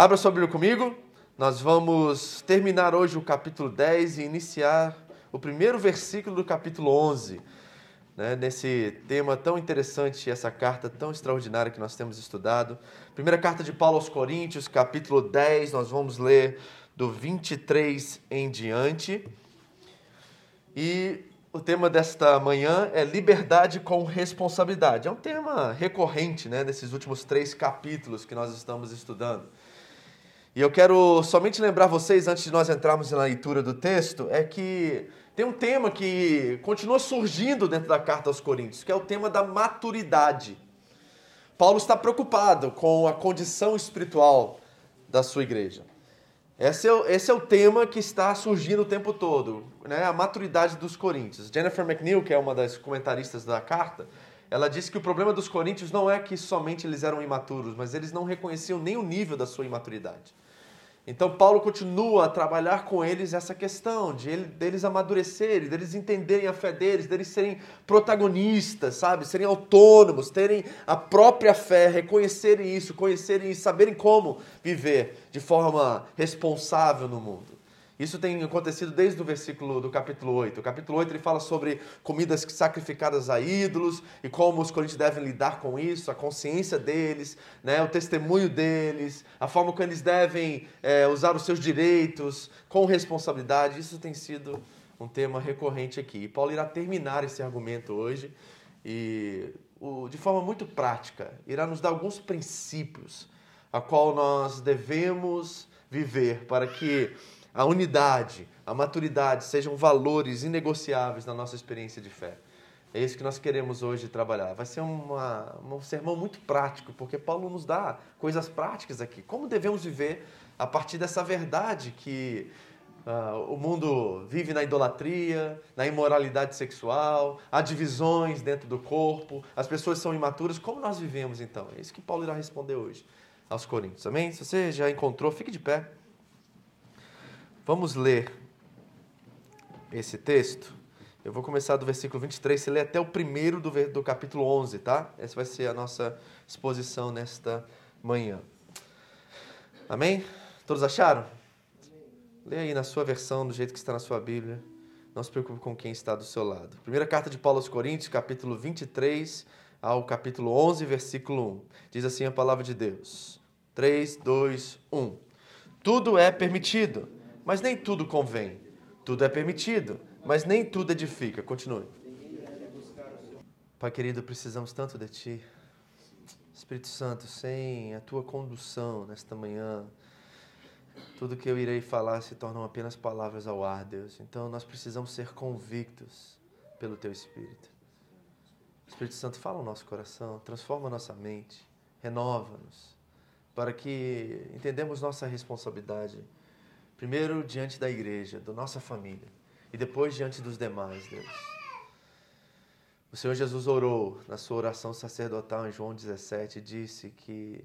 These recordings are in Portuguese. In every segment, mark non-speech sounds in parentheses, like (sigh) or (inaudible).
Abra sua Bíblia comigo. Nós vamos terminar hoje o capítulo 10 e iniciar o primeiro versículo do capítulo 11. Né, nesse tema tão interessante, essa carta tão extraordinária que nós temos estudado. Primeira carta de Paulo aos Coríntios, capítulo 10, nós vamos ler do 23 em diante. E o tema desta manhã é liberdade com responsabilidade. É um tema recorrente né, nesses últimos três capítulos que nós estamos estudando. E eu quero somente lembrar vocês, antes de nós entrarmos na leitura do texto, é que tem um tema que continua surgindo dentro da carta aos Coríntios, que é o tema da maturidade. Paulo está preocupado com a condição espiritual da sua igreja. Esse é, o, esse é o tema que está surgindo o tempo todo, né? a maturidade dos coríntios. Jennifer McNeil, que é uma das comentaristas da carta, ela disse que o problema dos coríntios não é que somente eles eram imaturos, mas eles não reconheciam nem o nível da sua imaturidade. Então Paulo continua a trabalhar com eles essa questão de ele, deles amadurecerem, deles entenderem a fé deles, deles serem protagonistas, sabe? Serem autônomos, terem a própria fé, reconhecerem isso, conhecerem isso, saberem como viver de forma responsável no mundo. Isso tem acontecido desde o versículo do capítulo 8. O capítulo 8 ele fala sobre comidas sacrificadas a ídolos e como os coríntios devem lidar com isso, a consciência deles, né, o testemunho deles, a forma como eles devem é, usar os seus direitos com responsabilidade. Isso tem sido um tema recorrente aqui. E Paulo irá terminar esse argumento hoje e, de forma muito prática, irá nos dar alguns princípios a qual nós devemos viver para que a unidade, a maturidade sejam valores inegociáveis na nossa experiência de fé. É isso que nós queremos hoje trabalhar. Vai ser uma, um sermão muito prático, porque Paulo nos dá coisas práticas aqui. Como devemos viver a partir dessa verdade que uh, o mundo vive na idolatria, na imoralidade sexual, há divisões dentro do corpo, as pessoas são imaturas. Como nós vivemos então? É isso que Paulo irá responder hoje aos Coríntios. Amém? Se você já encontrou, fique de pé. Vamos ler esse texto. Eu vou começar do versículo 23, você lê até o primeiro do, do capítulo 11, tá? Essa vai ser a nossa exposição nesta manhã. Amém? Todos acharam? Lê aí na sua versão, do jeito que está na sua Bíblia. Não se preocupe com quem está do seu lado. Primeira carta de Paulo aos Coríntios, capítulo 23 ao capítulo 11, versículo 1. Diz assim a palavra de Deus. 3, 2, 1. Tudo é permitido mas nem tudo convém. Tudo é permitido, mas nem tudo edifica. Continue. Pai querido, precisamos tanto de Ti. Espírito Santo, sem a Tua condução nesta manhã, tudo que eu irei falar se tornam apenas palavras ao ar, Deus. Então nós precisamos ser convictos pelo Teu Espírito. Espírito Santo, fala o nosso coração, transforma a nossa mente, renova-nos, para que entendamos nossa responsabilidade Primeiro diante da igreja, da nossa família, e depois diante dos demais, Deus. O Senhor Jesus orou na sua oração sacerdotal em João 17 e disse que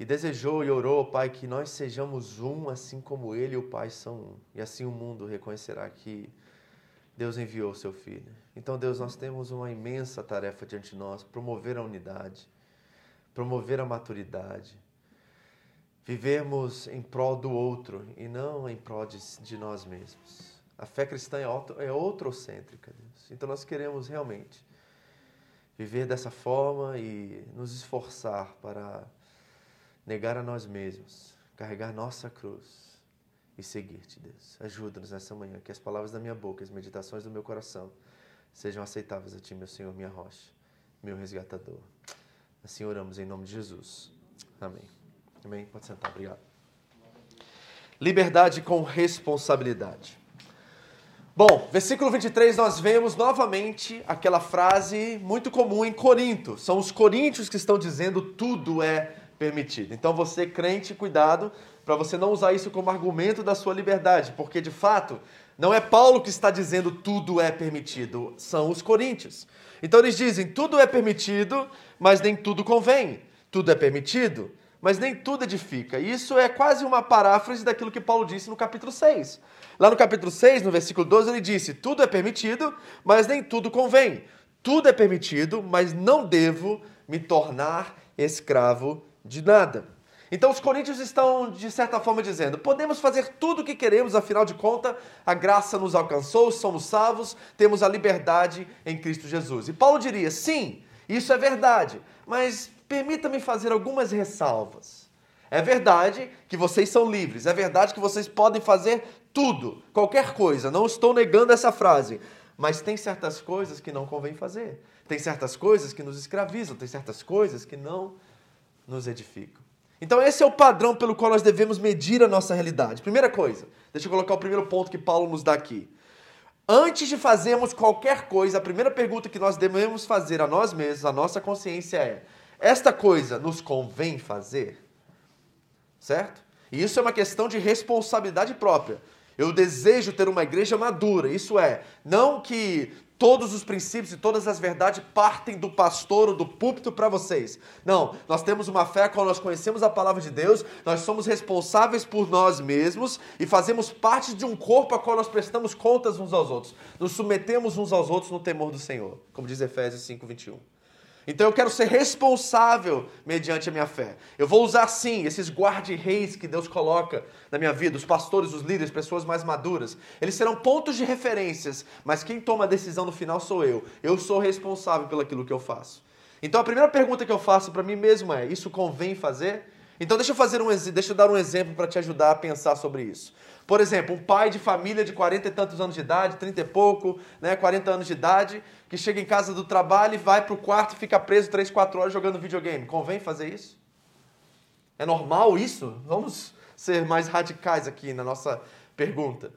e desejou e orou, Pai, que nós sejamos um, assim como Ele e o Pai são um. E assim o mundo reconhecerá que Deus enviou o seu Filho. Então, Deus, nós temos uma imensa tarefa diante de nós: promover a unidade, promover a maturidade, vivermos em prol do outro e não em prol de, de nós mesmos. A fé cristã é, é outrocêntrica, Deus. Então, nós queremos realmente viver dessa forma e nos esforçar para negar a nós mesmos, carregar nossa cruz e seguir-te, Deus. Ajuda-nos nessa manhã, que as palavras da minha boca, as meditações do meu coração sejam aceitáveis a Ti, meu Senhor, minha rocha, meu resgatador. Assim oramos em nome de Jesus. Amém. Amém. Pode sentar, obrigado. Liberdade com responsabilidade. Bom, versículo 23 nós vemos novamente aquela frase muito comum em Corinto. São os coríntios que estão dizendo tudo é permitido. Então você, crente, cuidado para você não usar isso como argumento da sua liberdade, porque de fato não é Paulo que está dizendo tudo é permitido, são os coríntios. Então eles dizem tudo é permitido, mas nem tudo convém. Tudo é permitido, mas nem tudo edifica. Isso é quase uma paráfrase daquilo que Paulo disse no capítulo 6. Lá no capítulo 6, no versículo 12, ele disse: Tudo é permitido, mas nem tudo convém. Tudo é permitido, mas não devo me tornar escravo de nada. Então os coríntios estão, de certa forma, dizendo: podemos fazer tudo o que queremos, afinal de contas, a graça nos alcançou, somos salvos, temos a liberdade em Cristo Jesus. E Paulo diria: sim, isso é verdade, mas permita-me fazer algumas ressalvas. É verdade que vocês são livres, é verdade que vocês podem fazer tudo, qualquer coisa, não estou negando essa frase, mas tem certas coisas que não convém fazer, tem certas coisas que nos escravizam, tem certas coisas que não nos edificam. Então, esse é o padrão pelo qual nós devemos medir a nossa realidade. Primeira coisa, deixa eu colocar o primeiro ponto que Paulo nos dá aqui. Antes de fazermos qualquer coisa, a primeira pergunta que nós devemos fazer a nós mesmos, a nossa consciência é: esta coisa nos convém fazer? Certo? E isso é uma questão de responsabilidade própria. Eu desejo ter uma igreja madura, isso é, não que todos os princípios e todas as verdades partem do pastor ou do púlpito para vocês. Não, nós temos uma fé quando nós conhecemos a palavra de Deus, nós somos responsáveis por nós mesmos e fazemos parte de um corpo a qual nós prestamos contas uns aos outros. Nos submetemos uns aos outros no temor do Senhor, como diz Efésios 5, 21. Então eu quero ser responsável mediante a minha fé. Eu vou usar sim esses guarda-reis que Deus coloca na minha vida, os pastores, os líderes, pessoas mais maduras. Eles serão pontos de referências, mas quem toma a decisão no final sou eu. Eu sou responsável pelo aquilo que eu faço. Então a primeira pergunta que eu faço para mim mesmo é: isso convém fazer? Então deixa eu fazer um deixa eu dar um exemplo para te ajudar a pensar sobre isso. Por exemplo, um pai de família de 40 e tantos anos de idade, 30 e pouco, né, 40 anos de idade, que chega em casa do trabalho e vai para o quarto e fica preso 3, 4 horas jogando videogame. Convém fazer isso? É normal isso? Vamos ser mais radicais aqui na nossa pergunta.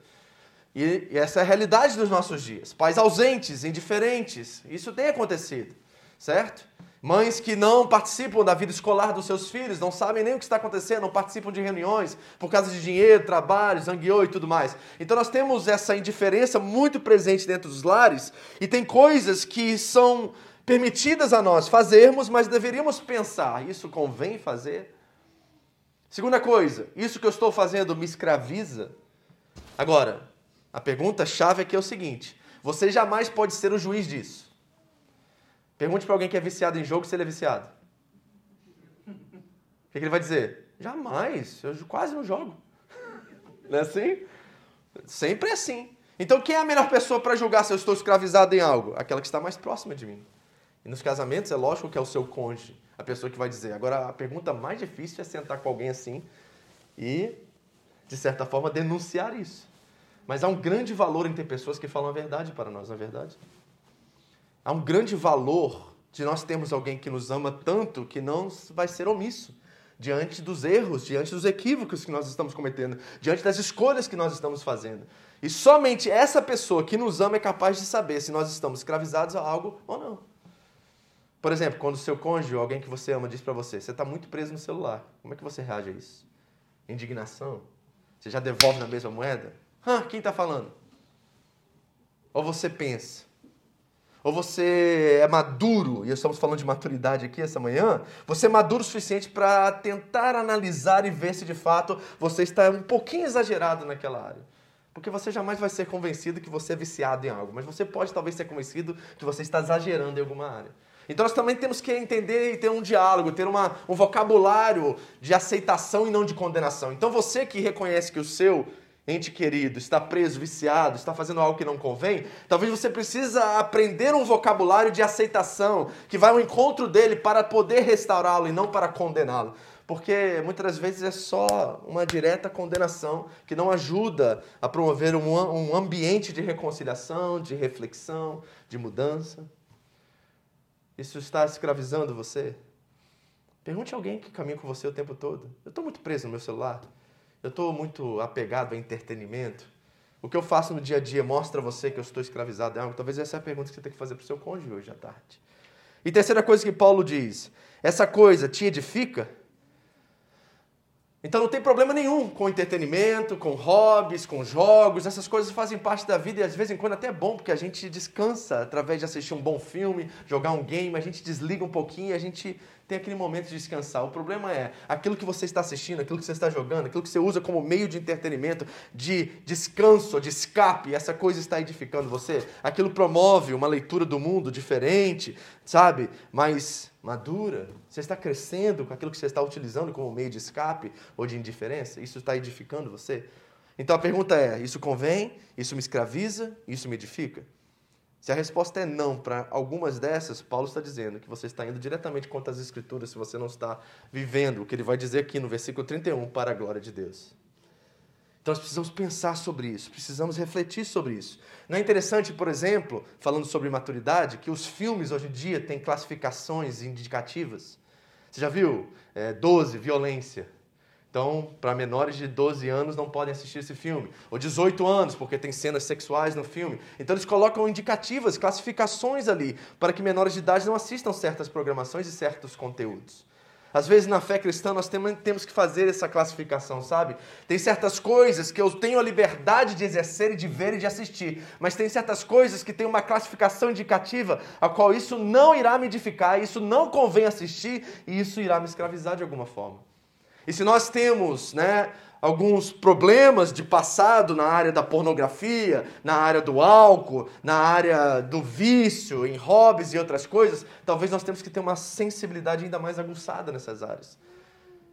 E, e essa é a realidade dos nossos dias. Pais ausentes, indiferentes, isso tem acontecido, certo? Mães que não participam da vida escolar dos seus filhos, não sabem nem o que está acontecendo, não participam de reuniões por causa de dinheiro, trabalho, zangueou e tudo mais. Então nós temos essa indiferença muito presente dentro dos lares e tem coisas que são permitidas a nós fazermos, mas deveríamos pensar: isso convém fazer? Segunda coisa, isso que eu estou fazendo me escraviza? Agora, a pergunta chave aqui é o seguinte: você jamais pode ser o juiz disso. Pergunte para alguém que é viciado em jogo se ele é viciado. O que, que ele vai dizer? Jamais, eu quase não jogo. Não é assim? Sempre é assim. Então, quem é a melhor pessoa para julgar se eu estou escravizado em algo? Aquela que está mais próxima de mim. E nos casamentos, é lógico que é o seu cônjuge, a pessoa que vai dizer. Agora, a pergunta mais difícil é sentar com alguém assim e, de certa forma, denunciar isso. Mas há um grande valor em ter pessoas que falam a verdade para nós, não é verdade? Há um grande valor de nós termos alguém que nos ama tanto que não vai ser omisso diante dos erros, diante dos equívocos que nós estamos cometendo, diante das escolhas que nós estamos fazendo. E somente essa pessoa que nos ama é capaz de saber se nós estamos escravizados a algo ou não. Por exemplo, quando o seu cônjuge alguém que você ama diz para você, você está muito preso no celular, como é que você reage a isso? Indignação? Você já devolve na mesma moeda? Ah, quem está falando? Ou você pensa, ou você é maduro, e estamos falando de maturidade aqui essa manhã, você é maduro o suficiente para tentar analisar e ver se de fato você está um pouquinho exagerado naquela área. Porque você jamais vai ser convencido que você é viciado em algo, mas você pode talvez ser convencido que você está exagerando em alguma área. Então nós também temos que entender e ter um diálogo, ter uma, um vocabulário de aceitação e não de condenação. Então você que reconhece que o seu ente querido está preso, viciado, está fazendo algo que não convém, talvez você precisa aprender um vocabulário de aceitação que vai ao encontro dele para poder restaurá-lo e não para condená-lo. Porque muitas das vezes é só uma direta condenação que não ajuda a promover um, ambiente de reconciliação, de reflexão, de mudança. Isso está escravizando você? Pergunte a alguém que caminha com você o tempo todo. Eu estou muito preso no meu celular. Eu estou muito apegado a entretenimento. O que eu faço no dia a dia mostra a você que eu estou escravizado em algo? Talvez essa é a pergunta que você tem que fazer para o seu cônjuge hoje à tarde. E terceira coisa que Paulo diz: essa coisa te edifica? Então não tem problema nenhum com entretenimento, com hobbies, com jogos, essas coisas fazem parte da vida e às vezes em quando até é bom, porque a gente descansa através de assistir um bom filme, jogar um game, a gente desliga um pouquinho e a gente tem aquele momento de descansar. O problema é aquilo que você está assistindo, aquilo que você está jogando, aquilo que você usa como meio de entretenimento, de descanso, de escape, essa coisa está edificando você. Aquilo promove uma leitura do mundo diferente, sabe? Mais madura. Você está crescendo com aquilo que você está utilizando como meio de escape ou de indiferença. Isso está edificando você. Então a pergunta é: isso convém? Isso me escraviza? Isso me edifica? Se a resposta é não para algumas dessas, Paulo está dizendo que você está indo diretamente contra as Escrituras se você não está vivendo o que ele vai dizer aqui no versículo 31, para a glória de Deus. Então nós precisamos pensar sobre isso, precisamos refletir sobre isso. Não é interessante, por exemplo, falando sobre maturidade, que os filmes hoje em dia têm classificações indicativas? Você já viu? É, 12, violência. Então, para menores de 12 anos não podem assistir esse filme. Ou 18 anos, porque tem cenas sexuais no filme. Então, eles colocam indicativas, classificações ali, para que menores de idade não assistam certas programações e certos conteúdos. Às vezes, na fé cristã, nós temos que fazer essa classificação, sabe? Tem certas coisas que eu tenho a liberdade de exercer e de ver e de assistir, mas tem certas coisas que têm uma classificação indicativa, a qual isso não irá me edificar, isso não convém assistir e isso irá me escravizar de alguma forma. E se nós temos né, alguns problemas de passado na área da pornografia, na área do álcool, na área do vício, em hobbies e outras coisas, talvez nós temos que ter uma sensibilidade ainda mais aguçada nessas áreas.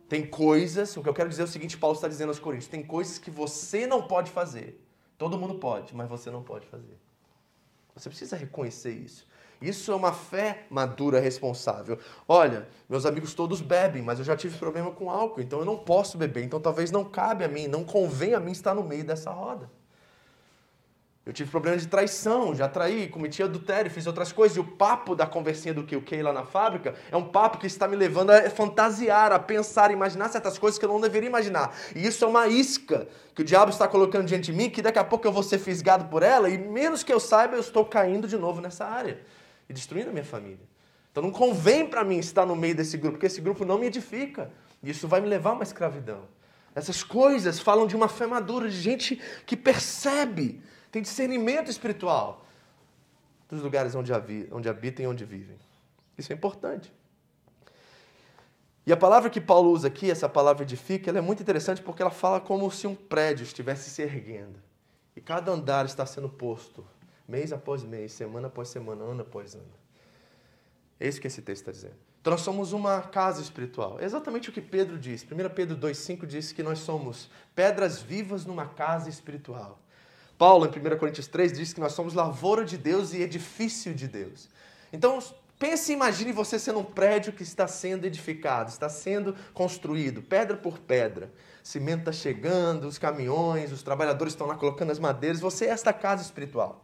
Tem coisas, o que eu quero dizer é o seguinte, Paulo está dizendo aos Coríntios, tem coisas que você não pode fazer. Todo mundo pode, mas você não pode fazer. Você precisa reconhecer isso. Isso é uma fé madura, responsável. Olha, meus amigos todos bebem, mas eu já tive problema com álcool, então eu não posso beber. Então talvez não cabe a mim, não convém a mim estar no meio dessa roda. Eu tive problema de traição, já traí, cometi adultério, fiz outras coisas. E o papo da conversinha do que o lá na fábrica é um papo que está me levando a fantasiar, a pensar, a imaginar certas coisas que eu não deveria imaginar. E isso é uma isca que o diabo está colocando diante de mim, que daqui a pouco eu vou ser fisgado por ela, e menos que eu saiba, eu estou caindo de novo nessa área destruindo a minha família. Então não convém para mim estar no meio desse grupo, porque esse grupo não me edifica. E isso vai me levar a uma escravidão. Essas coisas falam de uma fé madura, de gente que percebe, tem discernimento espiritual dos lugares onde, onde habitam e onde vivem. Isso é importante. E a palavra que Paulo usa aqui, essa palavra edifica, ela é muito interessante porque ela fala como se um prédio estivesse se erguendo. E cada andar está sendo posto mês após mês, semana após semana, ano após ano. É isso que esse texto está dizendo. Então nós somos uma casa espiritual. É exatamente o que Pedro diz. 1 Pedro 2,5 diz que nós somos pedras vivas numa casa espiritual. Paulo, em 1 Coríntios 3, diz que nós somos lavoura de Deus e edifício de Deus. Então, pense e imagine você sendo um prédio que está sendo edificado, está sendo construído, pedra por pedra. Cimento está chegando, os caminhões, os trabalhadores estão lá colocando as madeiras. Você é esta casa espiritual.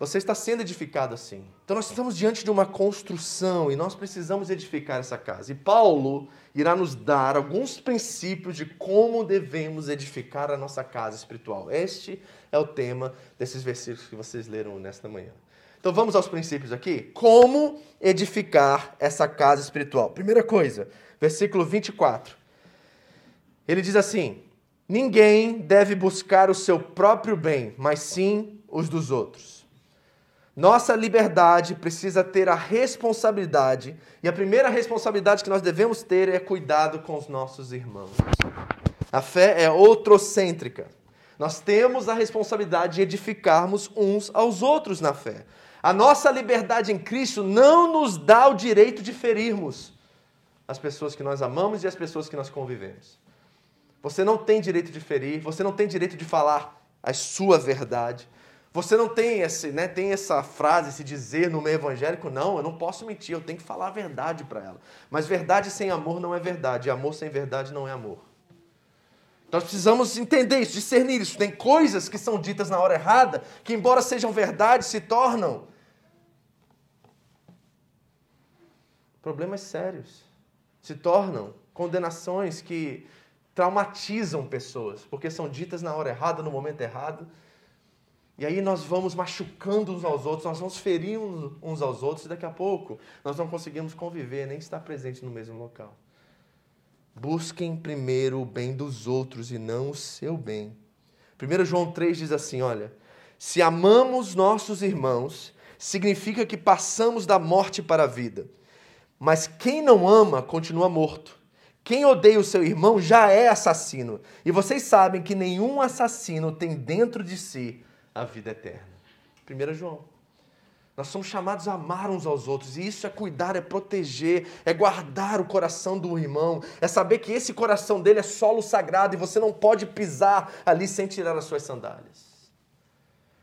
Você está sendo edificado assim. Então nós estamos diante de uma construção e nós precisamos edificar essa casa. E Paulo irá nos dar alguns princípios de como devemos edificar a nossa casa espiritual. Este é o tema desses versículos que vocês leram nesta manhã. Então vamos aos princípios aqui. Como edificar essa casa espiritual? Primeira coisa, versículo 24. Ele diz assim: Ninguém deve buscar o seu próprio bem, mas sim os dos outros. Nossa liberdade precisa ter a responsabilidade, e a primeira responsabilidade que nós devemos ter é cuidado com os nossos irmãos. A fé é outrocêntrica. Nós temos a responsabilidade de edificarmos uns aos outros na fé. A nossa liberdade em Cristo não nos dá o direito de ferirmos as pessoas que nós amamos e as pessoas que nós convivemos. Você não tem direito de ferir, você não tem direito de falar a sua verdade. Você não tem, esse, né, tem essa frase, esse dizer no meio evangélico, não, eu não posso mentir, eu tenho que falar a verdade para ela. Mas verdade sem amor não é verdade, e amor sem verdade não é amor. Nós precisamos entender isso, discernir isso. Tem coisas que são ditas na hora errada, que, embora sejam verdade, se tornam problemas sérios. Se tornam condenações que traumatizam pessoas, porque são ditas na hora errada, no momento errado. E aí nós vamos machucando uns aos outros, nós vamos ferindo uns aos outros, e daqui a pouco nós não conseguimos conviver, nem estar presente no mesmo local. Busquem primeiro o bem dos outros e não o seu bem. 1 João 3 diz assim: olha, se amamos nossos irmãos, significa que passamos da morte para a vida. Mas quem não ama continua morto. Quem odeia o seu irmão já é assassino. E vocês sabem que nenhum assassino tem dentro de si a vida eterna. 1 João. Nós somos chamados a amar uns aos outros, e isso é cuidar, é proteger, é guardar o coração do irmão, é saber que esse coração dele é solo sagrado e você não pode pisar ali sem tirar as suas sandálias.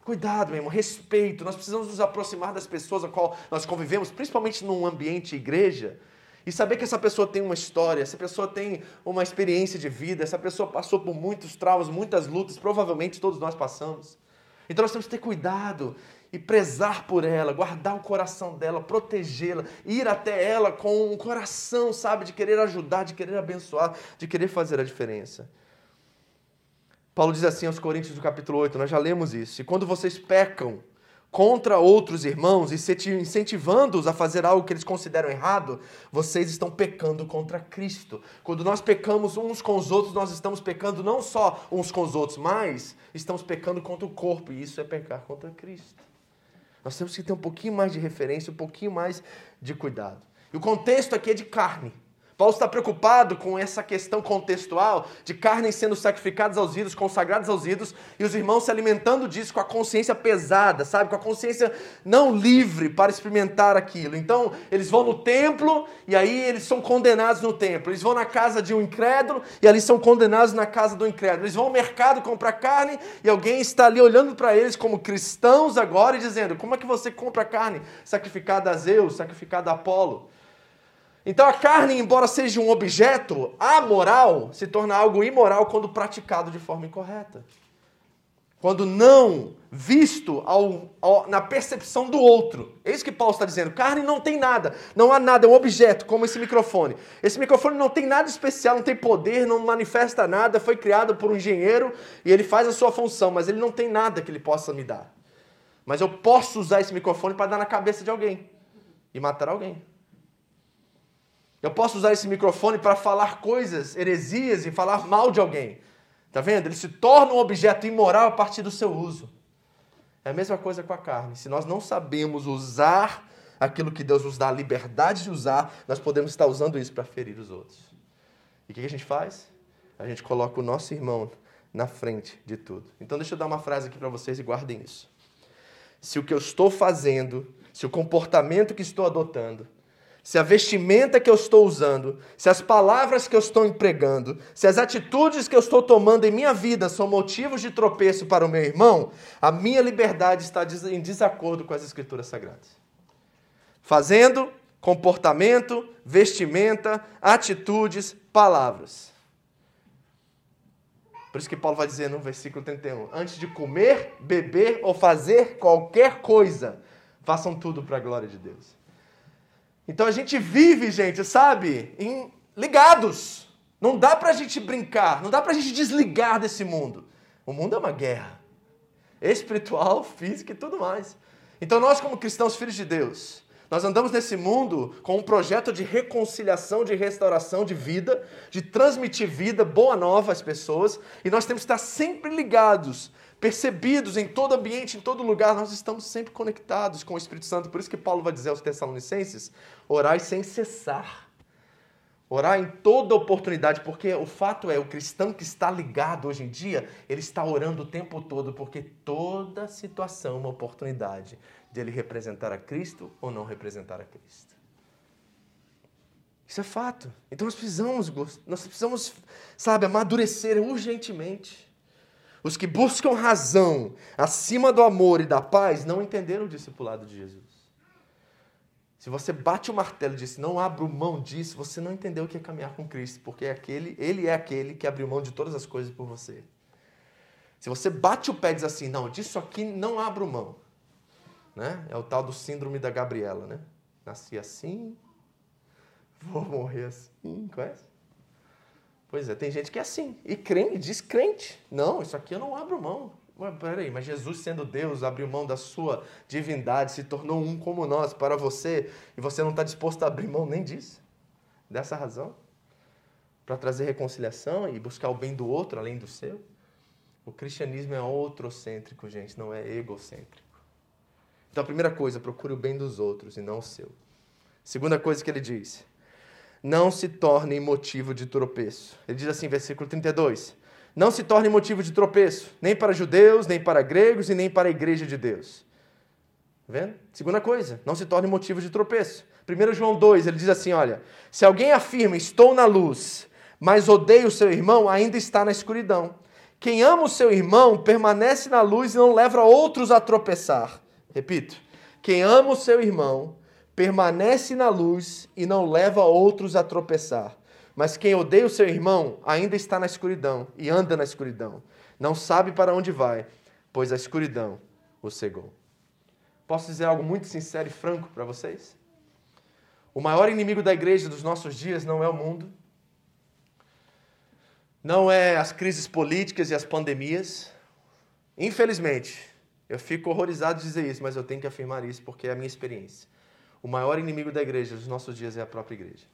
Cuidado, meu irmão, respeito. Nós precisamos nos aproximar das pessoas a qual nós convivemos, principalmente num ambiente igreja, e saber que essa pessoa tem uma história, essa pessoa tem uma experiência de vida, essa pessoa passou por muitos traumas, muitas lutas, provavelmente todos nós passamos. Então nós temos que ter cuidado e prezar por ela, guardar o coração dela, protegê-la, ir até ela com um coração, sabe, de querer ajudar, de querer abençoar, de querer fazer a diferença. Paulo diz assim aos Coríntios do capítulo 8, nós já lemos isso. E quando vocês pecam contra outros irmãos e incentivando-os a fazer algo que eles consideram errado, vocês estão pecando contra Cristo. Quando nós pecamos uns com os outros, nós estamos pecando não só uns com os outros, mas estamos pecando contra o corpo, e isso é pecar contra Cristo. Nós temos que ter um pouquinho mais de referência, um pouquinho mais de cuidado. E o contexto aqui é de carne. Paulo está preocupado com essa questão contextual de carnes sendo sacrificadas aos ídolos, consagradas aos ídolos, e os irmãos se alimentando disso com a consciência pesada, sabe? Com a consciência não livre para experimentar aquilo. Então, eles vão no templo e aí eles são condenados no templo. Eles vão na casa de um incrédulo e ali são condenados na casa do incrédulo. Eles vão ao mercado comprar carne e alguém está ali olhando para eles como cristãos agora e dizendo: como é que você compra carne sacrificada a Zeus, sacrificada a Apolo? Então a carne, embora seja um objeto amoral, se torna algo imoral quando praticado de forma incorreta. Quando não visto ao, ao, na percepção do outro. É isso que Paulo está dizendo. Carne não tem nada, não há nada, é um objeto, como esse microfone. Esse microfone não tem nada especial, não tem poder, não manifesta nada, foi criado por um engenheiro e ele faz a sua função, mas ele não tem nada que ele possa me dar. Mas eu posso usar esse microfone para dar na cabeça de alguém e matar alguém. Eu posso usar esse microfone para falar coisas, heresias e falar mal de alguém. Tá vendo? Ele se torna um objeto imoral a partir do seu uso. É a mesma coisa com a carne. Se nós não sabemos usar aquilo que Deus nos dá a liberdade de usar, nós podemos estar usando isso para ferir os outros. E o que a gente faz? A gente coloca o nosso irmão na frente de tudo. Então deixa eu dar uma frase aqui para vocês e guardem isso. Se o que eu estou fazendo, se o comportamento que estou adotando se a vestimenta que eu estou usando, se as palavras que eu estou empregando, se as atitudes que eu estou tomando em minha vida são motivos de tropeço para o meu irmão, a minha liberdade está em desacordo com as Escrituras Sagradas. Fazendo, comportamento, vestimenta, atitudes, palavras. Por isso que Paulo vai dizer no versículo 31: Antes de comer, beber ou fazer qualquer coisa, façam tudo para a glória de Deus. Então a gente vive, gente, sabe, em ligados. Não dá pra gente brincar, não dá pra gente desligar desse mundo. O mundo é uma guerra. Espiritual, física e tudo mais. Então nós, como cristãos, filhos de Deus, nós andamos nesse mundo com um projeto de reconciliação, de restauração de vida, de transmitir vida, boa nova às pessoas, e nós temos que estar sempre ligados percebidos em todo ambiente, em todo lugar, nós estamos sempre conectados com o Espírito Santo. Por isso que Paulo vai dizer aos Tessalonicenses: orai sem cessar. Orar em toda oportunidade, porque o fato é, o cristão que está ligado hoje em dia, ele está orando o tempo todo, porque toda situação é uma oportunidade de ele representar a Cristo ou não representar a Cristo. Isso é fato. Então nós precisamos, nós precisamos, sabe, amadurecer urgentemente. Os que buscam razão acima do amor e da paz não entenderam o discipulado de Jesus. Se você bate o martelo e diz, não abro mão disso, você não entendeu o que é caminhar com Cristo, porque é aquele, ele é aquele que abriu mão de todas as coisas por você. Se você bate o pé e diz assim, não, disso aqui não abro mão. Né? É o tal do síndrome da Gabriela, né? Nasci assim, vou morrer assim, conhece? Pois é, tem gente que é assim. E crente, diz crente. Não, isso aqui eu não abro mão. Mas peraí, mas Jesus, sendo Deus, abriu mão da sua divindade, se tornou um como nós para você, e você não está disposto a abrir mão nem disso? Dessa razão? Para trazer reconciliação e buscar o bem do outro além do seu? O cristianismo é outrocêntrico, gente, não é egocêntrico. Então, a primeira coisa, procure o bem dos outros e não o seu. Segunda coisa que ele diz, não se torne motivo de tropeço. Ele diz assim, versículo 32: Não se torne motivo de tropeço, nem para judeus, nem para gregos e nem para a igreja de Deus. Tá vendo? Segunda coisa, não se torne motivo de tropeço. 1 João 2, ele diz assim: Olha, se alguém afirma, estou na luz, mas odeia o seu irmão, ainda está na escuridão. Quem ama o seu irmão permanece na luz e não leva outros a tropeçar. Repito, quem ama o seu irmão permanece na luz e não leva outros a tropeçar. Mas quem odeia o seu irmão ainda está na escuridão e anda na escuridão. Não sabe para onde vai, pois a escuridão o cegou. Posso dizer algo muito sincero e franco para vocês? O maior inimigo da igreja dos nossos dias não é o mundo, não é as crises políticas e as pandemias. Infelizmente, eu fico horrorizado de dizer isso, mas eu tenho que afirmar isso porque é a minha experiência. O maior inimigo da igreja dos nossos dias é a própria igreja.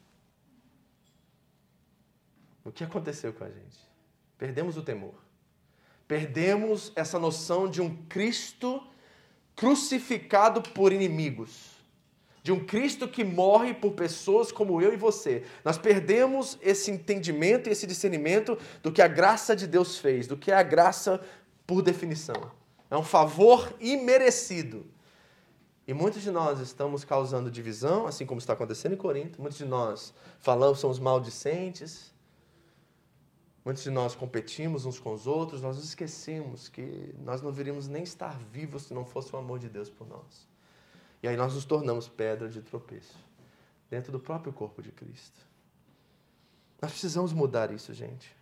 O que aconteceu com a gente? Perdemos o temor. Perdemos essa noção de um Cristo crucificado por inimigos. De um Cristo que morre por pessoas como eu e você. Nós perdemos esse entendimento e esse discernimento do que a graça de Deus fez, do que é a graça por definição. É um favor imerecido e muitos de nós estamos causando divisão, assim como está acontecendo em Corinto. Muitos de nós falamos, somos maldicentes. Muitos de nós competimos uns com os outros. Nós esquecemos que nós não viríamos nem estar vivos se não fosse o amor de Deus por nós. E aí nós nos tornamos pedra de tropeço dentro do próprio corpo de Cristo. Nós precisamos mudar isso, gente.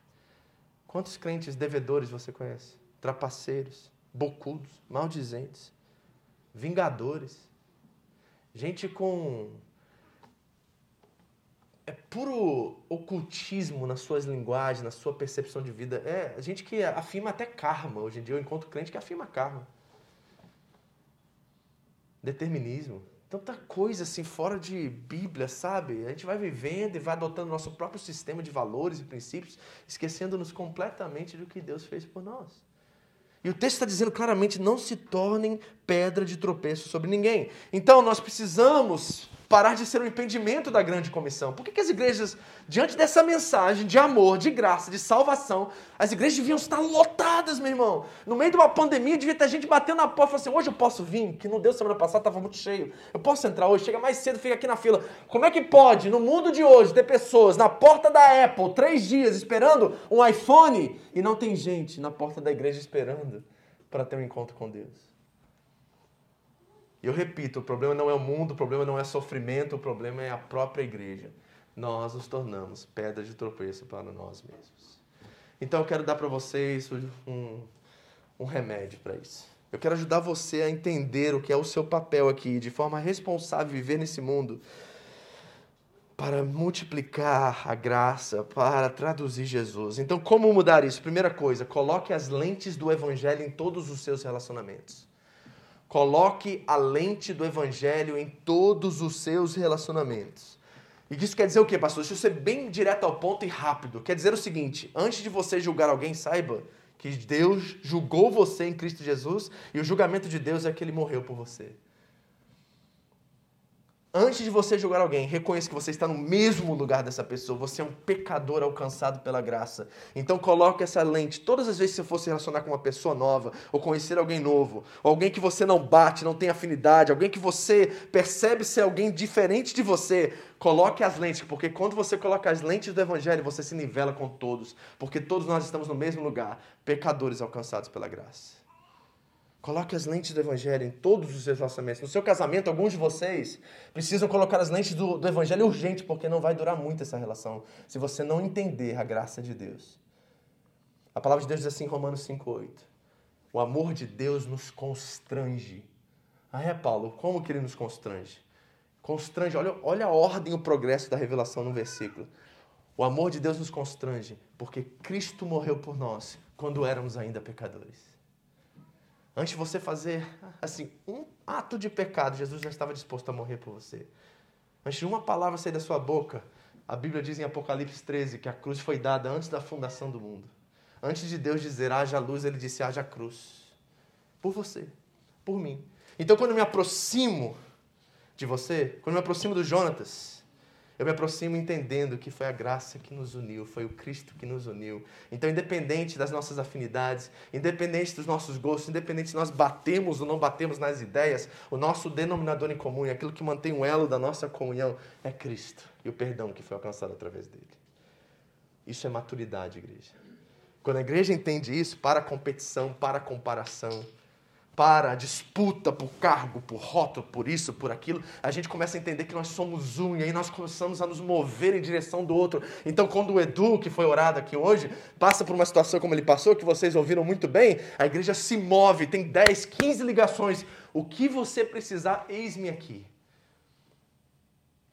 Quantos crentes devedores você conhece? Trapaceiros, bocudos, maldizentes vingadores, gente com é puro ocultismo nas suas linguagens, na sua percepção de vida. É gente que afirma até karma. Hoje em dia eu encontro crente que afirma karma. Determinismo. Tanta coisa assim fora de Bíblia, sabe? A gente vai vivendo e vai adotando nosso próprio sistema de valores e princípios, esquecendo-nos completamente do que Deus fez por nós. E o texto está dizendo claramente: não se tornem pedra de tropeço sobre ninguém. Então nós precisamos parar de ser um impedimento da grande comissão. Por que, que as igrejas, diante dessa mensagem de amor, de graça, de salvação, as igrejas deviam estar lotadas, meu irmão? No meio de uma pandemia, devia ter gente batendo na porta e assim: hoje eu posso vir, que não deu semana passada, estava muito cheio. Eu posso entrar hoje, chega mais cedo, fica aqui na fila. Como é que pode, no mundo de hoje, ter pessoas na porta da Apple, três dias, esperando um iPhone, e não tem gente na porta da igreja esperando para ter um encontro com Deus? E eu repito, o problema não é o mundo, o problema não é sofrimento, o problema é a própria igreja. Nós nos tornamos pedra de tropeço para nós mesmos. Então eu quero dar para vocês um, um remédio para isso. Eu quero ajudar você a entender o que é o seu papel aqui, de forma responsável, viver nesse mundo para multiplicar a graça, para traduzir Jesus. Então, como mudar isso? Primeira coisa, coloque as lentes do Evangelho em todos os seus relacionamentos. Coloque a lente do evangelho em todos os seus relacionamentos. E isso quer dizer o quê, pastor? Deixa eu ser bem direto ao ponto e rápido. Quer dizer o seguinte: antes de você julgar alguém, saiba que Deus julgou você em Cristo Jesus e o julgamento de Deus é que ele morreu por você. Antes de você julgar alguém, reconheça que você está no mesmo lugar dessa pessoa. Você é um pecador alcançado pela graça. Então coloque essa lente. Todas as vezes que você for se relacionar com uma pessoa nova, ou conhecer alguém novo, ou alguém que você não bate, não tem afinidade, alguém que você percebe ser alguém diferente de você, coloque as lentes, porque quando você coloca as lentes do Evangelho, você se nivela com todos. Porque todos nós estamos no mesmo lugar, pecadores alcançados pela graça. Coloque as lentes do Evangelho em todos os seus relacionamentos. No seu casamento, alguns de vocês precisam colocar as lentes do, do Evangelho urgente, porque não vai durar muito essa relação se você não entender a graça de Deus. A palavra de Deus diz assim em Romanos 5,8: O amor de Deus nos constrange. Ah, é, Paulo, como que ele nos constrange? Constrange, olha, olha a ordem e o progresso da revelação no versículo. O amor de Deus nos constrange, porque Cristo morreu por nós quando éramos ainda pecadores. Antes de você fazer, assim, um ato de pecado, Jesus já estava disposto a morrer por você. Antes de uma palavra sair da sua boca, a Bíblia diz em Apocalipse 13 que a cruz foi dada antes da fundação do mundo. Antes de Deus dizer haja luz, ele disse haja cruz. Por você, por mim. Então, quando eu me aproximo de você, quando eu me aproximo do Jonatas, eu me aproximo entendendo que foi a graça que nos uniu, foi o Cristo que nos uniu. Então, independente das nossas afinidades, independente dos nossos gostos, independente se nós batemos ou não batemos nas ideias, o nosso denominador em comum, aquilo que mantém o elo da nossa comunhão, é Cristo e o perdão que foi alcançado através dele. Isso é maturidade, igreja. Quando a igreja entende isso, para a competição, para a comparação, para a disputa por cargo, por rótulo, por isso, por aquilo, a gente começa a entender que nós somos um e aí nós começamos a nos mover em direção do outro. Então, quando o Edu, que foi orado aqui hoje, passa por uma situação como ele passou, que vocês ouviram muito bem, a igreja se move, tem 10, 15 ligações. O que você precisar, eis-me aqui.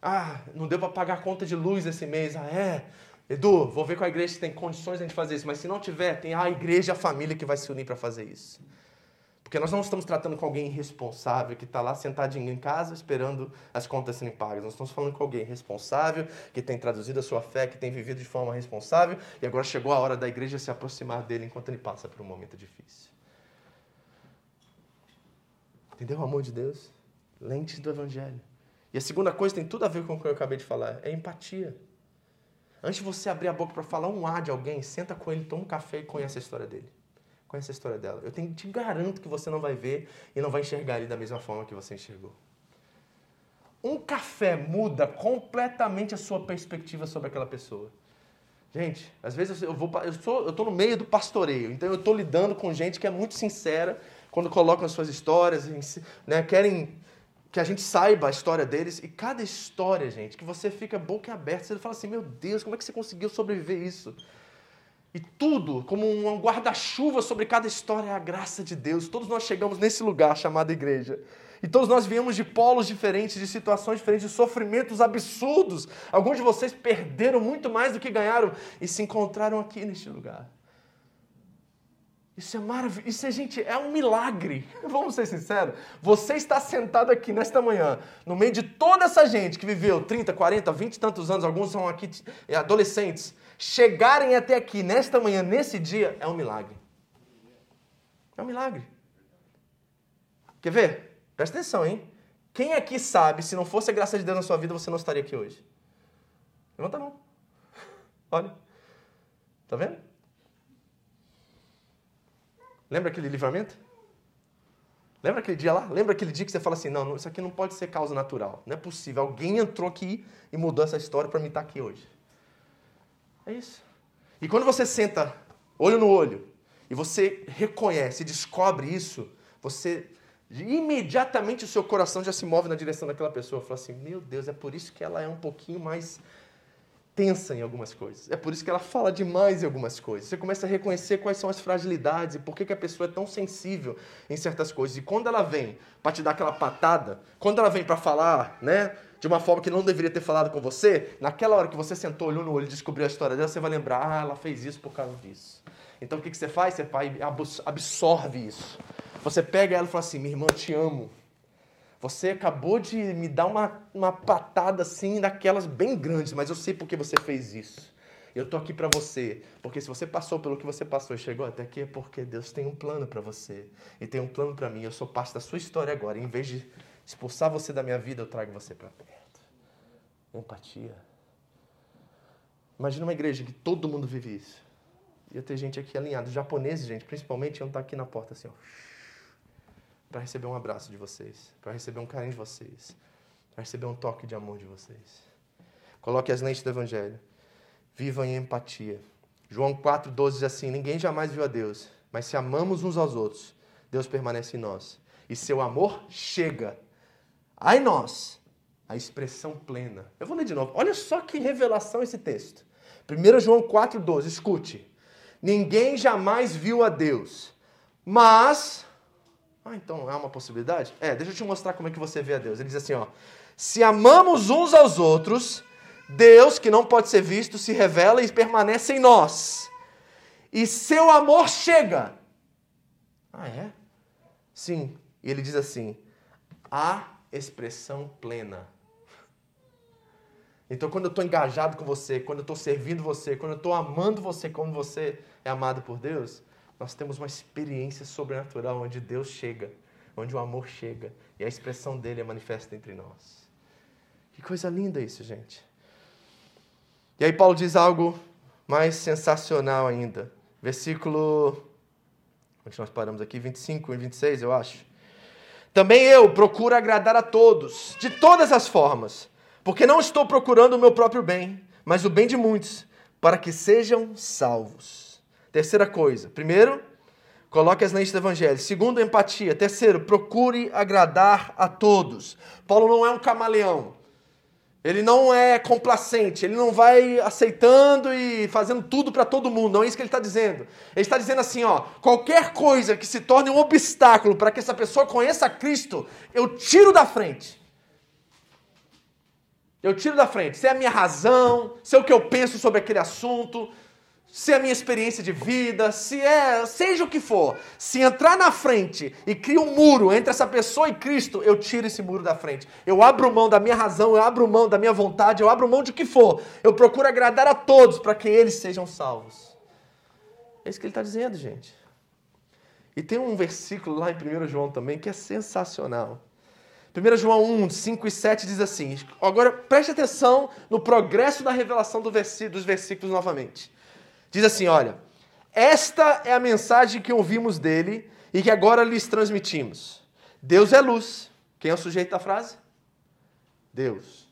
Ah, não deu para pagar a conta de luz esse mês. Ah, é? Edu, vou ver com a igreja se tem condições de fazer isso, mas se não tiver, tem a igreja a família que vai se unir para fazer isso. Porque nós não estamos tratando com alguém irresponsável que está lá sentadinho em casa esperando as contas serem pagas. Nós estamos falando com alguém responsável, que tem traduzido a sua fé, que tem vivido de forma responsável e agora chegou a hora da igreja se aproximar dele enquanto ele passa por um momento difícil. Entendeu o amor de Deus? Lente do Evangelho. E a segunda coisa tem tudo a ver com o que eu acabei de falar: é empatia. Antes de você abrir a boca para falar um A de alguém, senta com ele, toma um café e conhece a história dele. Conhece a história dela. Eu tenho, te garanto que você não vai ver e não vai enxergar ele da mesma forma que você enxergou. Um café muda completamente a sua perspectiva sobre aquela pessoa. Gente, às vezes eu vou eu sou eu no meio do pastoreio, então eu estou lidando com gente que é muito sincera quando colocam as suas histórias, né, querem que a gente saiba a história deles e cada história, gente, que você fica boca aberta, você fala assim, meu Deus, como é que você conseguiu sobreviver isso? E tudo, como um guarda-chuva sobre cada história, é a graça de Deus. Todos nós chegamos nesse lugar chamado igreja. E todos nós viemos de polos diferentes, de situações diferentes, de sofrimentos absurdos. Alguns de vocês perderam muito mais do que ganharam e se encontraram aqui neste lugar. Isso é maravilhoso. Isso é, gente, é um milagre. (laughs) Vamos ser sinceros. Você está sentado aqui nesta manhã, no meio de toda essa gente que viveu 30, 40, 20 e tantos anos, alguns são aqui adolescentes chegarem até aqui nesta manhã, nesse dia, é um milagre. É um milagre. Quer ver? Presta atenção, hein? Quem aqui sabe, se não fosse a graça de Deus na sua vida, você não estaria aqui hoje? Levanta a mão. Olha. Tá vendo? Lembra aquele livramento? Lembra aquele dia lá? Lembra aquele dia que você fala assim: não, isso aqui não pode ser causa natural. Não é possível. Alguém entrou aqui e mudou essa história para mim estar aqui hoje. É isso. E quando você senta olho no olho e você reconhece descobre isso, você imediatamente o seu coração já se move na direção daquela pessoa. Fala assim: meu Deus, é por isso que ela é um pouquinho mais tensa em algumas coisas. É por isso que ela fala demais em algumas coisas. Você começa a reconhecer quais são as fragilidades e por que, que a pessoa é tão sensível em certas coisas. E quando ela vem para te dar aquela patada, quando ela vem para falar, né, de uma forma que não deveria ter falado com você, naquela hora que você sentou, olhou no olho e descobriu a história dela, você vai lembrar, ah, ela fez isso por causa disso. Então o que, que você faz? Você vai absorve isso. Você pega ela e fala assim, minha irmã, te amo. Você acabou de me dar uma, uma patada assim, daquelas bem grandes, mas eu sei porque você fez isso. Eu tô aqui para você, porque se você passou pelo que você passou e chegou até aqui é porque Deus tem um plano para você e tem um plano para mim. Eu sou parte da sua história agora. Em vez de expulsar você da minha vida, eu trago você para perto. Empatia. Imagina uma igreja que todo mundo vive isso. Ia ter gente aqui alinhada, os japoneses, gente, principalmente, iam estar aqui na porta assim, ó, para receber um abraço de vocês, para receber um carinho de vocês, para receber um toque de amor de vocês. Coloque as lentes do evangelho. Vivam em empatia. João 4,12 diz assim: Ninguém jamais viu a Deus, mas se amamos uns aos outros, Deus permanece em nós. E seu amor chega a nós a expressão plena. Eu vou ler de novo. Olha só que revelação esse texto. 1 João 4,12, escute. Ninguém jamais viu a Deus, mas. Ah, então é uma possibilidade? É, deixa eu te mostrar como é que você vê a Deus. Ele diz assim: ó. Se amamos uns aos outros, Deus, que não pode ser visto, se revela e permanece em nós. E seu amor chega. Ah, é? Sim. E ele diz assim: a expressão plena. Então, quando eu estou engajado com você, quando eu estou servindo você, quando eu estou amando você como você é amado por Deus, nós temos uma experiência sobrenatural onde Deus chega, onde o amor chega e a expressão dele é manifesta entre nós. Que coisa linda isso, gente. E aí Paulo diz algo mais sensacional ainda. Versículo. Onde nós paramos aqui? 25 e 26, eu acho. Também eu procuro agradar a todos, de todas as formas, porque não estou procurando o meu próprio bem, mas o bem de muitos, para que sejam salvos. Terceira coisa. Primeiro, coloque as leis do evangelho. Segundo, empatia. Terceiro, procure agradar a todos. Paulo não é um camaleão. Ele não é complacente, ele não vai aceitando e fazendo tudo para todo mundo. Não é isso que ele está dizendo. Ele está dizendo assim: ó, qualquer coisa que se torne um obstáculo para que essa pessoa conheça Cristo, eu tiro da frente. Eu tiro da frente. Se é a minha razão, se é o que eu penso sobre aquele assunto, se é a minha experiência de vida, se é, seja o que for, se entrar na frente e cria um muro entre essa pessoa e Cristo, eu tiro esse muro da frente. Eu abro mão da minha razão, eu abro mão da minha vontade, eu abro mão de que for. Eu procuro agradar a todos para que eles sejam salvos. É isso que ele está dizendo, gente. E tem um versículo lá em 1 João também que é sensacional. 1 João 1, 5 e 7 diz assim. Agora preste atenção no progresso da revelação do dos versículos novamente. Diz assim: olha, esta é a mensagem que ouvimos dele e que agora lhes transmitimos. Deus é luz. Quem é o sujeito da frase? Deus.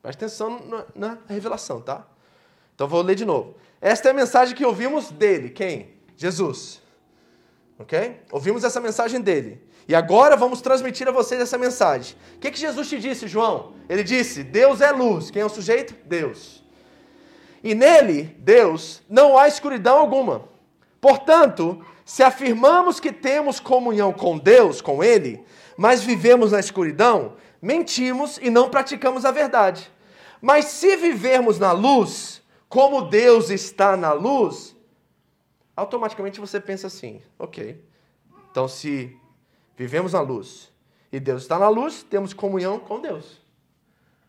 Preste atenção na, na revelação, tá? Então vou ler de novo. Esta é a mensagem que ouvimos dele. Quem? Jesus. Ok? Ouvimos essa mensagem dele. E agora vamos transmitir a vocês essa mensagem. O que, que Jesus te disse, João? Ele disse: Deus é luz. Quem é o sujeito? Deus. E nele, Deus, não há escuridão alguma. Portanto, se afirmamos que temos comunhão com Deus, com Ele, mas vivemos na escuridão, mentimos e não praticamos a verdade. Mas se vivermos na luz, como Deus está na luz, automaticamente você pensa assim: ok, então se vivemos na luz e Deus está na luz, temos comunhão com Deus.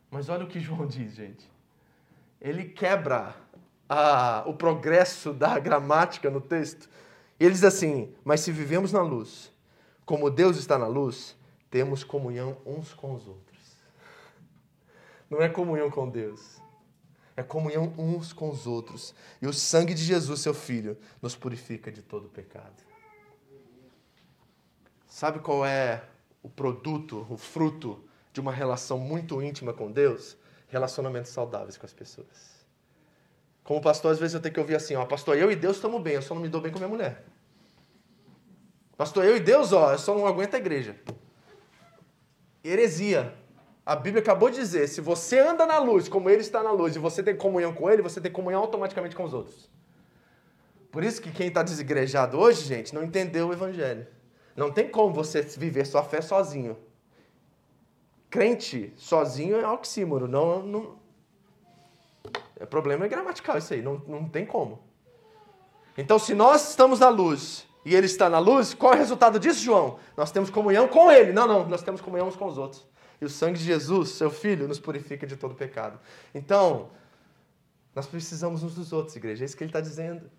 Mas olha o que João diz, gente ele quebra a, o progresso da gramática no texto. Ele diz assim: Mas se vivemos na luz, como Deus está na luz, temos comunhão uns com os outros. Não é comunhão com Deus, é comunhão uns com os outros. E o sangue de Jesus, seu Filho, nos purifica de todo pecado. Sabe qual é o produto, o fruto de uma relação muito íntima com Deus? relacionamentos saudáveis com as pessoas. Como pastor, às vezes eu tenho que ouvir assim, ó, pastor, eu e Deus estamos bem, eu só não me dou bem com minha mulher. Pastor, eu e Deus, ó, eu só não aguento a igreja. Heresia. A Bíblia acabou de dizer, se você anda na luz como ele está na luz e você tem comunhão com ele, você tem comunhão automaticamente com os outros. Por isso que quem está desigrejado hoje, gente, não entendeu o evangelho. Não tem como você viver sua fé sozinho crente sozinho é oxímoro. Não, não... É problema é gramatical isso aí, não, não tem como. Então, se nós estamos na luz e ele está na luz, qual é o resultado disso, João? Nós temos comunhão com ele. Não, não, nós temos comunhão uns com os outros. E o sangue de Jesus, seu filho, nos purifica de todo pecado. Então, Nós precisamos uns dos outros, igreja. É isso que ele está dizendo.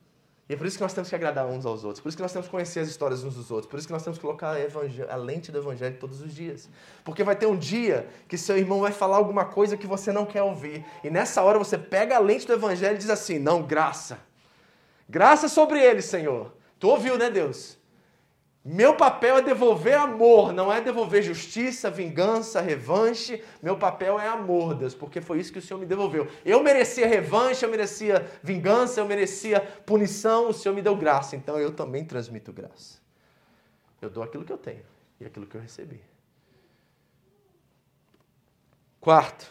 E é por isso que nós temos que agradar uns aos outros. Por isso que nós temos que conhecer as histórias uns dos outros. Por isso que nós temos que colocar a, a lente do evangelho todos os dias. Porque vai ter um dia que seu irmão vai falar alguma coisa que você não quer ouvir. E nessa hora você pega a lente do evangelho e diz assim: Não, graça. Graça sobre ele, Senhor. Tu ouviu, né, Deus? Meu papel é devolver amor, não é devolver justiça, vingança, revanche. Meu papel é amor, Deus, porque foi isso que o Senhor me devolveu. Eu merecia revanche, eu merecia vingança, eu merecia punição, o Senhor me deu graça, então eu também transmito graça. Eu dou aquilo que eu tenho e aquilo que eu recebi. Quarto,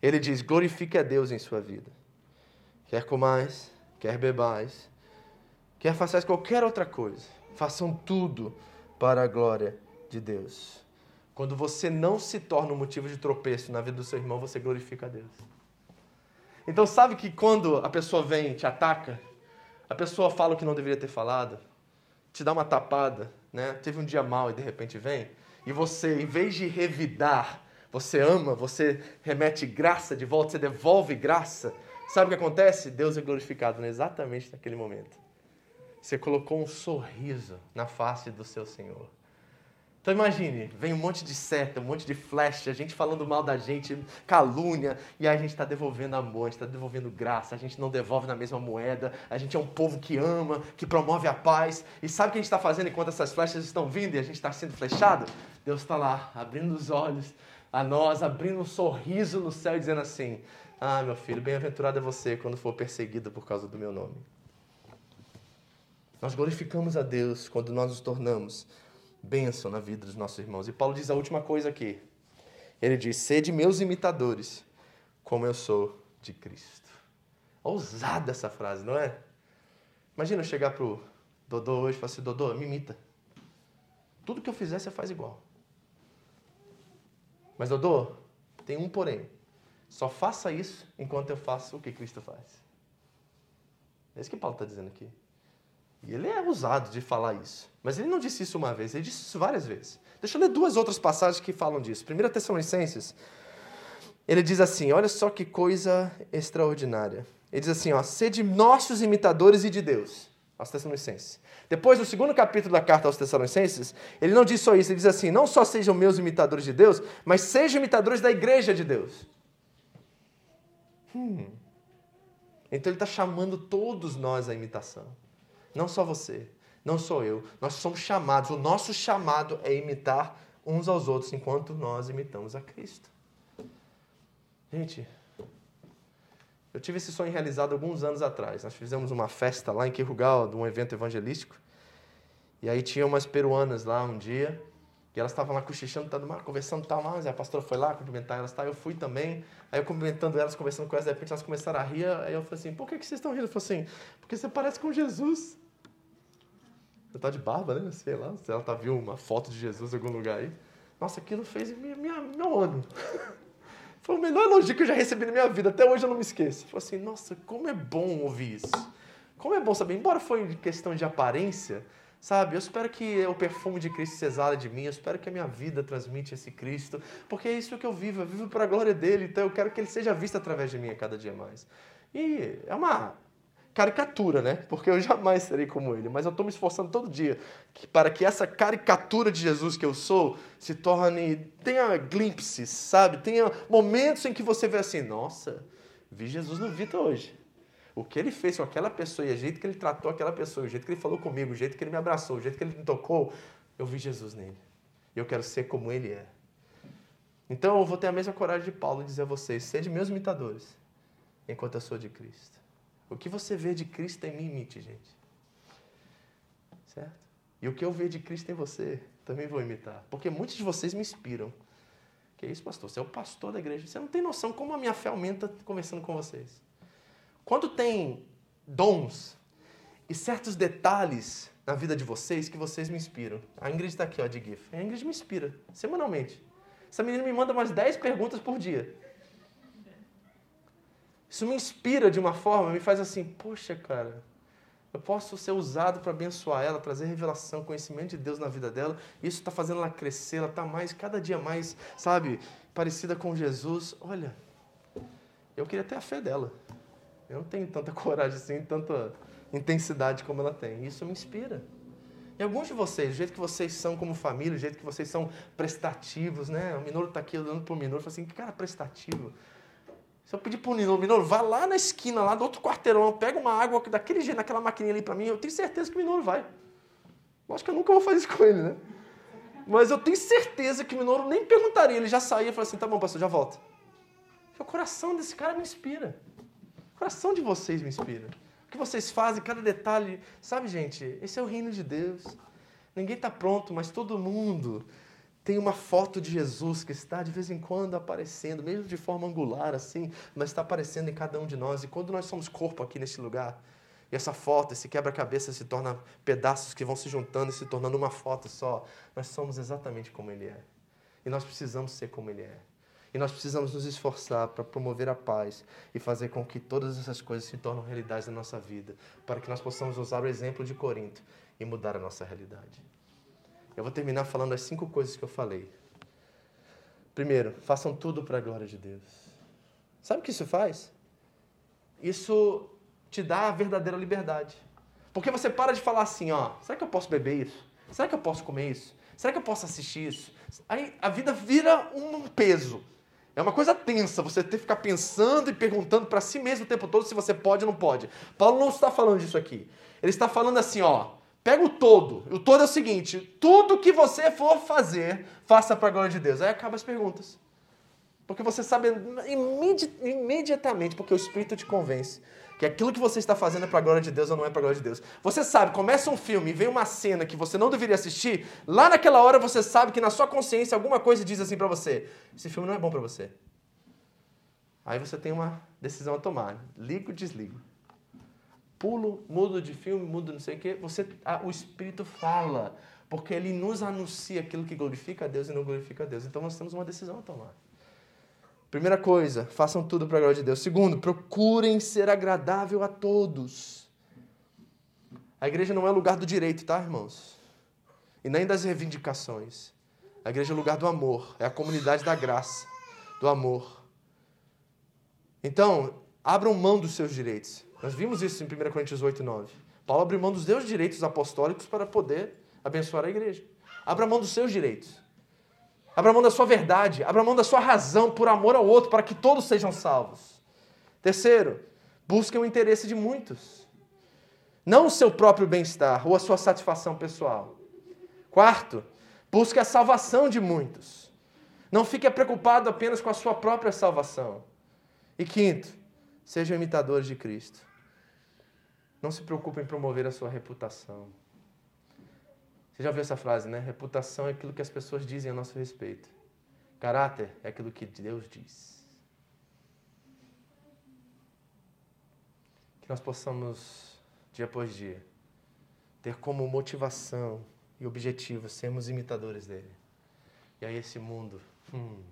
ele diz: glorifique a Deus em sua vida. Quer comais, quer bebais, quer façais qualquer outra coisa Façam tudo para a glória de Deus. Quando você não se torna um motivo de tropeço na vida do seu irmão, você glorifica a Deus. Então, sabe que quando a pessoa vem e te ataca, a pessoa fala o que não deveria ter falado, te dá uma tapada, né? Teve um dia mal e de repente vem, e você, em vez de revidar, você ama, você remete graça de volta, você devolve graça. Sabe o que acontece? Deus é glorificado exatamente naquele momento. Você colocou um sorriso na face do seu Senhor. Então imagine, vem um monte de seta, um monte de flecha, a gente falando mal da gente, calúnia, e aí a gente está devolvendo amor, a gente está devolvendo graça, a gente não devolve na mesma moeda, a gente é um povo que ama, que promove a paz. E sabe o que a gente está fazendo enquanto essas flechas estão vindo e a gente está sendo flechado? Deus está lá, abrindo os olhos a nós, abrindo um sorriso no céu e dizendo assim: Ah, meu filho, bem-aventurado é você quando for perseguido por causa do meu nome. Nós glorificamos a Deus quando nós nos tornamos bênção na vida dos nossos irmãos. E Paulo diz a última coisa aqui. Ele diz: Sede meus imitadores, como eu sou de Cristo. Ousada essa frase, não é? Imagina eu chegar pro Dodô hoje e falar assim: Dodô, me imita. Tudo que eu fizer, você faz igual. Mas, Dodô, tem um porém. Só faça isso enquanto eu faço o que Cristo faz. É isso que Paulo está dizendo aqui. E ele é usado de falar isso. Mas ele não disse isso uma vez, ele disse isso várias vezes. Deixa eu ler duas outras passagens que falam disso. 1 Tessalonicenses, ele diz assim: olha só que coisa extraordinária. Ele diz assim: ó, sede nossos imitadores e de Deus. Aos Tessalonicenses. Depois, no segundo capítulo da carta aos Tessalonicenses, ele não diz só isso, ele diz assim: não só sejam meus imitadores de Deus, mas sejam imitadores da igreja de Deus. Hum. Então ele está chamando todos nós à imitação. Não só você, não sou eu. Nós somos chamados, o nosso chamado é imitar uns aos outros enquanto nós imitamos a Cristo. Gente, eu tive esse sonho realizado alguns anos atrás. Nós fizemos uma festa lá em Quirugal, de um evento evangelístico. E aí tinha umas peruanas lá um dia, e elas estavam lá cochichando, tá, conversando tal, mas a pastora foi lá cumprimentar elas, tá, eu fui também. Aí eu cumprimentando elas, conversando com elas, de repente elas começaram a rir. Aí eu falei assim: por que, que vocês estão rindo? Eu falei assim: porque você parece com Jesus. Você tá de barba, né? Sei lá, se ela tá viu uma foto de Jesus em algum lugar aí. Nossa, aquilo fez minha, minha, meu ano. (laughs) Foi o melhor elogio que eu já recebi na minha vida. Até hoje eu não me esqueço. Falei assim, nossa, como é bom ouvir isso. Como é bom saber, embora foi questão de aparência, sabe? Eu espero que o perfume de Cristo se exale de mim. Eu espero que a minha vida transmite esse Cristo. Porque é isso que eu vivo. Eu vivo para a glória dele. Então eu quero que ele seja visto através de mim a cada dia mais. E é uma caricatura, né? Porque eu jamais serei como ele, mas eu estou me esforçando todo dia para que essa caricatura de Jesus que eu sou se torne, tenha glimpses, sabe? Tenha momentos em que você vê assim, nossa, vi Jesus no Vitor hoje. O que ele fez com aquela pessoa e o jeito que ele tratou aquela pessoa, o jeito que ele falou comigo, o jeito que ele me abraçou, o jeito que ele me tocou, eu vi Jesus nele. E eu quero ser como ele é. Então eu vou ter a mesma coragem de Paulo dizer a vocês: sejam meus imitadores, enquanto eu sou de Cristo. O que você vê de Cristo em mim, imite, gente. Certo? E o que eu vejo de Cristo em você, também vou imitar. Porque muitos de vocês me inspiram. Que isso, pastor? Você é o pastor da igreja. Você não tem noção como a minha fé aumenta conversando com vocês. Quando tem dons e certos detalhes na vida de vocês que vocês me inspiram. A Ingrid está aqui, ó, de GIF. A Ingrid me inspira, semanalmente. Essa menina me manda umas 10 perguntas por dia. Isso me inspira de uma forma, me faz assim, poxa, cara, eu posso ser usado para abençoar ela, trazer revelação, conhecimento de Deus na vida dela. Isso está fazendo ela crescer, ela está mais, cada dia mais, sabe, parecida com Jesus. Olha, eu queria ter a fé dela. Eu não tenho tanta (laughs) coragem assim, tanta intensidade como ela tem. Isso me inspira. E alguns de vocês, o jeito que vocês são como família, o jeito que vocês são prestativos, né? O Minoro está aqui olhando para o Minoro e fala assim, que cara prestativo. Se eu pedir para o Minoro, vá lá na esquina, lá do outro quarteirão, pega uma água daquele jeito, naquela maquininha ali para mim, eu tenho certeza que o Minoro vai. Acho que eu nunca vou fazer isso com ele, né? Mas eu tenho certeza que o Minoro nem perguntaria, ele já saía e falou assim, tá bom, pastor, já volta. O coração desse cara me inspira. O coração de vocês me inspira. O que vocês fazem, cada detalhe. Sabe, gente, esse é o reino de Deus. Ninguém está pronto, mas todo mundo tem uma foto de Jesus que está de vez em quando aparecendo, mesmo de forma angular assim, mas está aparecendo em cada um de nós. E quando nós somos corpo aqui neste lugar, e essa foto, esse quebra-cabeça se torna pedaços que vão se juntando e se tornando uma foto só, nós somos exatamente como Ele é. E nós precisamos ser como Ele é. E nós precisamos nos esforçar para promover a paz e fazer com que todas essas coisas se tornem realidade na nossa vida, para que nós possamos usar o exemplo de Corinto e mudar a nossa realidade. Eu vou terminar falando as cinco coisas que eu falei. Primeiro, façam tudo para a glória de Deus. Sabe o que isso faz? Isso te dá a verdadeira liberdade. Porque você para de falar assim, ó, será que eu posso beber isso? Será que eu posso comer isso? Será que eu posso assistir isso? Aí a vida vira um peso. É uma coisa tensa você ter que ficar pensando e perguntando para si mesmo o tempo todo se você pode ou não pode. Paulo não está falando disso aqui. Ele está falando assim, ó, pega o todo. O todo é o seguinte, tudo que você for fazer, faça para a glória de Deus. Aí acaba as perguntas. Porque você sabe imedi imediatamente, porque o Espírito te convence que aquilo que você está fazendo é para a glória de Deus ou não é para a glória de Deus. Você sabe, começa um filme e vem uma cena que você não deveria assistir, lá naquela hora você sabe que na sua consciência alguma coisa diz assim para você: esse filme não é bom para você. Aí você tem uma decisão a tomar: ligo, desligo. Pulo, mudo de filme, mudo não sei o quê. Você, o Espírito fala, porque ele nos anuncia aquilo que glorifica a Deus e não glorifica a Deus. Então nós temos uma decisão a tomar. Primeira coisa, façam tudo para a glória de Deus. Segundo, procurem ser agradável a todos. A igreja não é lugar do direito, tá, irmãos? E nem das reivindicações. A igreja é lugar do amor, é a comunidade da graça, do amor. Então, abram mão dos seus direitos. Nós vimos isso em 1 Coríntios 8, 9. Paulo abriu mão dos seus direitos apostólicos para poder abençoar a igreja. Abra mão dos seus direitos. Abra mão da sua verdade, abra mão da sua razão por amor ao outro, para que todos sejam salvos. Terceiro, busque o interesse de muitos. Não o seu próprio bem-estar ou a sua satisfação pessoal. Quarto, busque a salvação de muitos. Não fique preocupado apenas com a sua própria salvação. E quinto, sejam imitadores de Cristo. Não se preocupe em promover a sua reputação. Você já viu essa frase, né? Reputação é aquilo que as pessoas dizem a nosso respeito. Caráter é aquilo que Deus diz. Que nós possamos, dia após dia, ter como motivação e objetivo sermos imitadores dele. E aí esse mundo hum,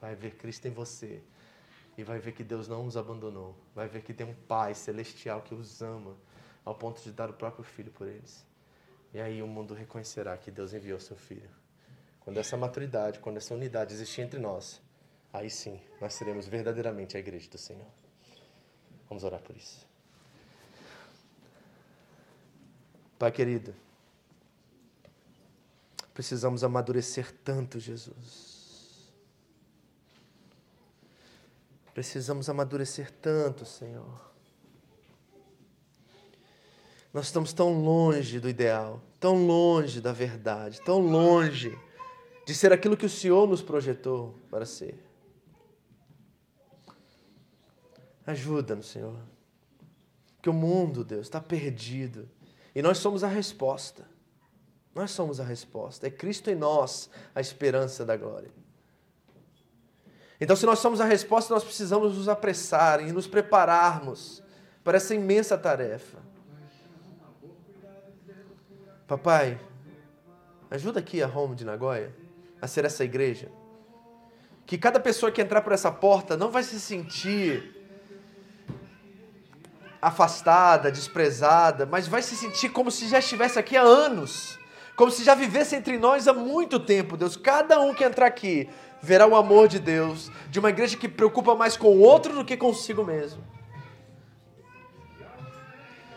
vai ver Cristo em você e vai ver que Deus não nos abandonou. Vai ver que tem um Pai celestial que os ama ao ponto de dar o próprio Filho por eles. E aí o mundo reconhecerá que Deus enviou seu Filho. Quando essa maturidade, quando essa unidade existir entre nós, aí sim nós seremos verdadeiramente a igreja do Senhor. Vamos orar por isso. Pai querido, precisamos amadurecer tanto, Jesus. Precisamos amadurecer tanto, Senhor. Nós estamos tão longe do ideal, tão longe da verdade, tão longe de ser aquilo que o Senhor nos projetou para ser. Ajuda-nos, Senhor. Que o mundo, Deus, está perdido. E nós somos a resposta. Nós somos a resposta. É Cristo em nós a esperança da glória. Então, se nós somos a resposta, nós precisamos nos apressar e nos prepararmos para essa imensa tarefa. Papai, ajuda aqui a Home de Nagoya a ser essa igreja. Que cada pessoa que entrar por essa porta não vai se sentir afastada, desprezada, mas vai se sentir como se já estivesse aqui há anos. Como se já vivesse entre nós há muito tempo, Deus. Cada um que entrar aqui verá o amor de Deus, de uma igreja que preocupa mais com o outro do que consigo mesmo.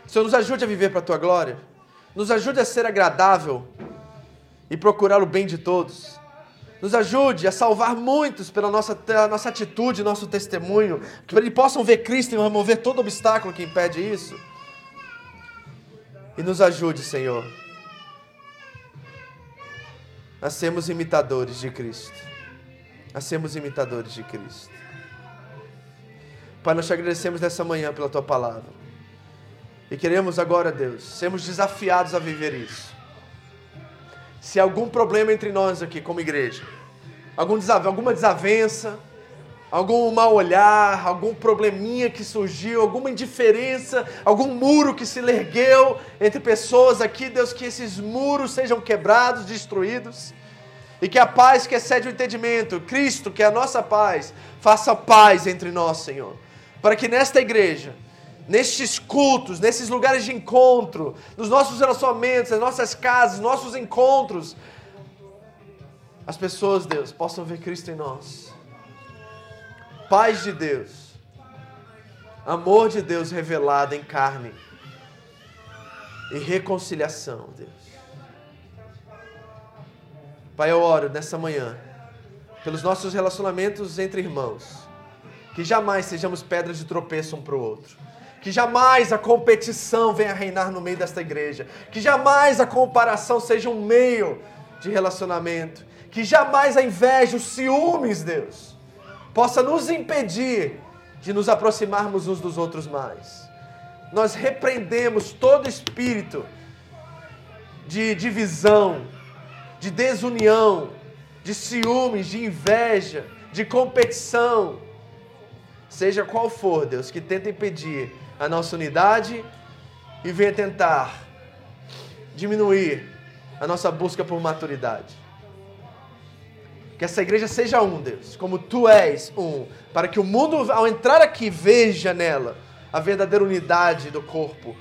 Senhor, nos ajude a viver para a tua glória. Nos ajude a ser agradável e procurar o bem de todos. Nos ajude a salvar muitos pela nossa, nossa atitude, nosso testemunho, que eles possam ver Cristo e remover todo obstáculo que impede isso. E nos ajude, Senhor, a sermos imitadores de Cristo. A sermos imitadores de Cristo. Pai, nós te agradecemos nessa manhã pela tua palavra. E queremos agora, Deus, sermos desafiados a viver isso. Se há algum problema entre nós aqui como igreja, algum desave, alguma desavença, algum mal olhar, algum probleminha que surgiu, alguma indiferença, algum muro que se ergueu entre pessoas aqui, Deus, que esses muros sejam quebrados, destruídos. E que a paz que excede o entendimento, Cristo, que é a nossa paz, faça paz entre nós, Senhor. Para que nesta igreja, nestes cultos, nesses lugares de encontro, nos nossos relacionamentos, nas nossas casas, nossos encontros, as pessoas, Deus, possam ver Cristo em nós. Paz de Deus, amor de Deus revelado em carne e reconciliação, Deus. Pai, eu oro nessa manhã pelos nossos relacionamentos entre irmãos, que jamais sejamos pedras de tropeço um para o outro. Que jamais a competição venha reinar no meio desta igreja. Que jamais a comparação seja um meio de relacionamento que jamais a inveja, os ciúmes, Deus, possa nos impedir de nos aproximarmos uns dos outros mais. Nós repreendemos todo espírito de divisão, de desunião, de ciúmes, de inveja, de competição, seja qual for, Deus, que tenta impedir a nossa unidade e venha tentar diminuir a nossa busca por maturidade. Que essa igreja seja um, Deus, como tu és um, para que o mundo, ao entrar aqui, veja nela a verdadeira unidade do corpo.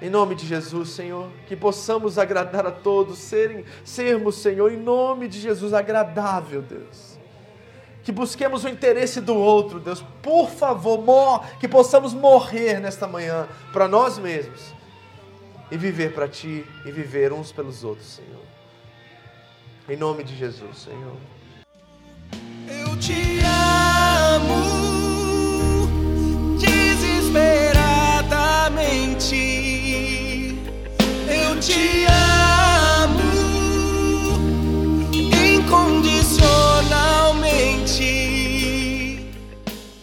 Em nome de Jesus, Senhor, que possamos agradar a todos, serem, sermos, Senhor, em nome de Jesus, agradável, Deus. Que busquemos o interesse do outro, Deus. Por favor, que possamos morrer nesta manhã para nós mesmos e viver para Ti e viver uns pelos outros, Senhor. Em nome de Jesus, Senhor. Eu te amo desesperadamente. Eu te amo